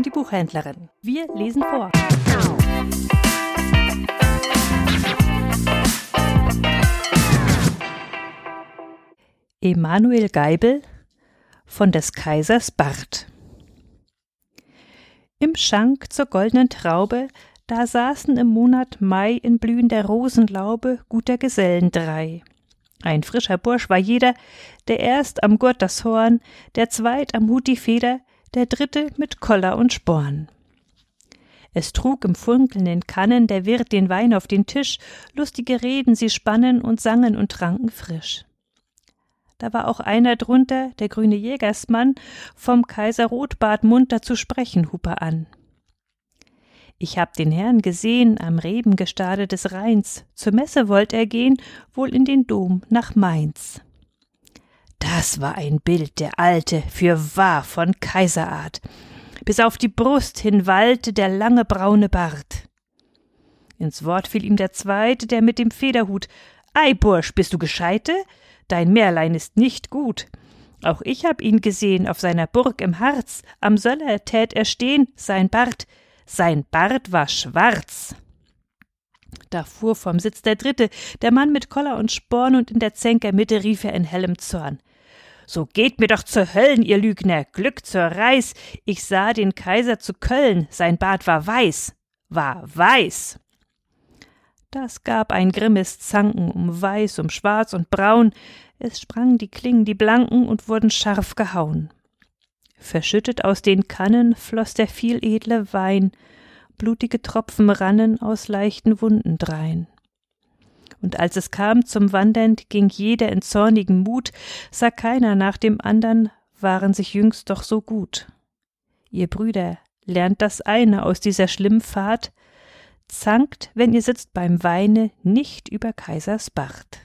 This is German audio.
Buchhändlerin. Wir lesen vor. Emanuel Geibel von des Kaisers Bart Im Schank zur goldenen Traube, da saßen im Monat Mai in blühender Rosenlaube guter Gesellen drei. Ein frischer Bursch war jeder, der erst am Gurt das Horn, der zweit am Hut die Feder, der dritte mit Koller und Sporn. Es trug im funkelnden Kannen der Wirt den Wein auf den Tisch, lustige Reden sie spannen und sangen und tranken frisch. Da war auch einer drunter, der grüne Jägersmann, vom Kaiser Rotbart munter zu sprechen hub er an. Ich hab den Herrn gesehen am Rebengestade des Rheins, zur Messe wollt er gehen, wohl in den Dom nach Mainz. Das war ein Bild, der alte, für wahr von Kaiserart. Bis auf die Brust hin wallte der lange braune Bart. Ins Wort fiel ihm der Zweite, der mit dem Federhut. Ei, Bursch, bist du gescheite? Dein Märlein ist nicht gut. Auch ich hab ihn gesehen auf seiner Burg im Harz. Am Söller tät er stehn, sein Bart, sein Bart war schwarz. Da fuhr vom Sitz der Dritte, der Mann mit Koller und Sporn, und in der Zänkermitte rief er in hellem Zorn. So geht mir doch zur Höllen, ihr Lügner, Glück zur Reis. Ich sah den Kaiser zu Köln, sein Bart war weiß, war weiß. Das gab ein grimmes Zanken um Weiß, um Schwarz und Braun. Es sprangen die Klingen, die blanken, und wurden scharf gehauen. Verschüttet aus den Kannen floß der viel edle Wein, blutige Tropfen rannen aus leichten Wunden drein und als es kam zum Wandern, ging jeder in zornigem Mut, sah keiner nach dem andern, waren sich jüngst doch so gut. Ihr Brüder, lernt das eine aus dieser schlimmen Fahrt, zankt, wenn ihr sitzt beim Weine, nicht über Kaisers Bart.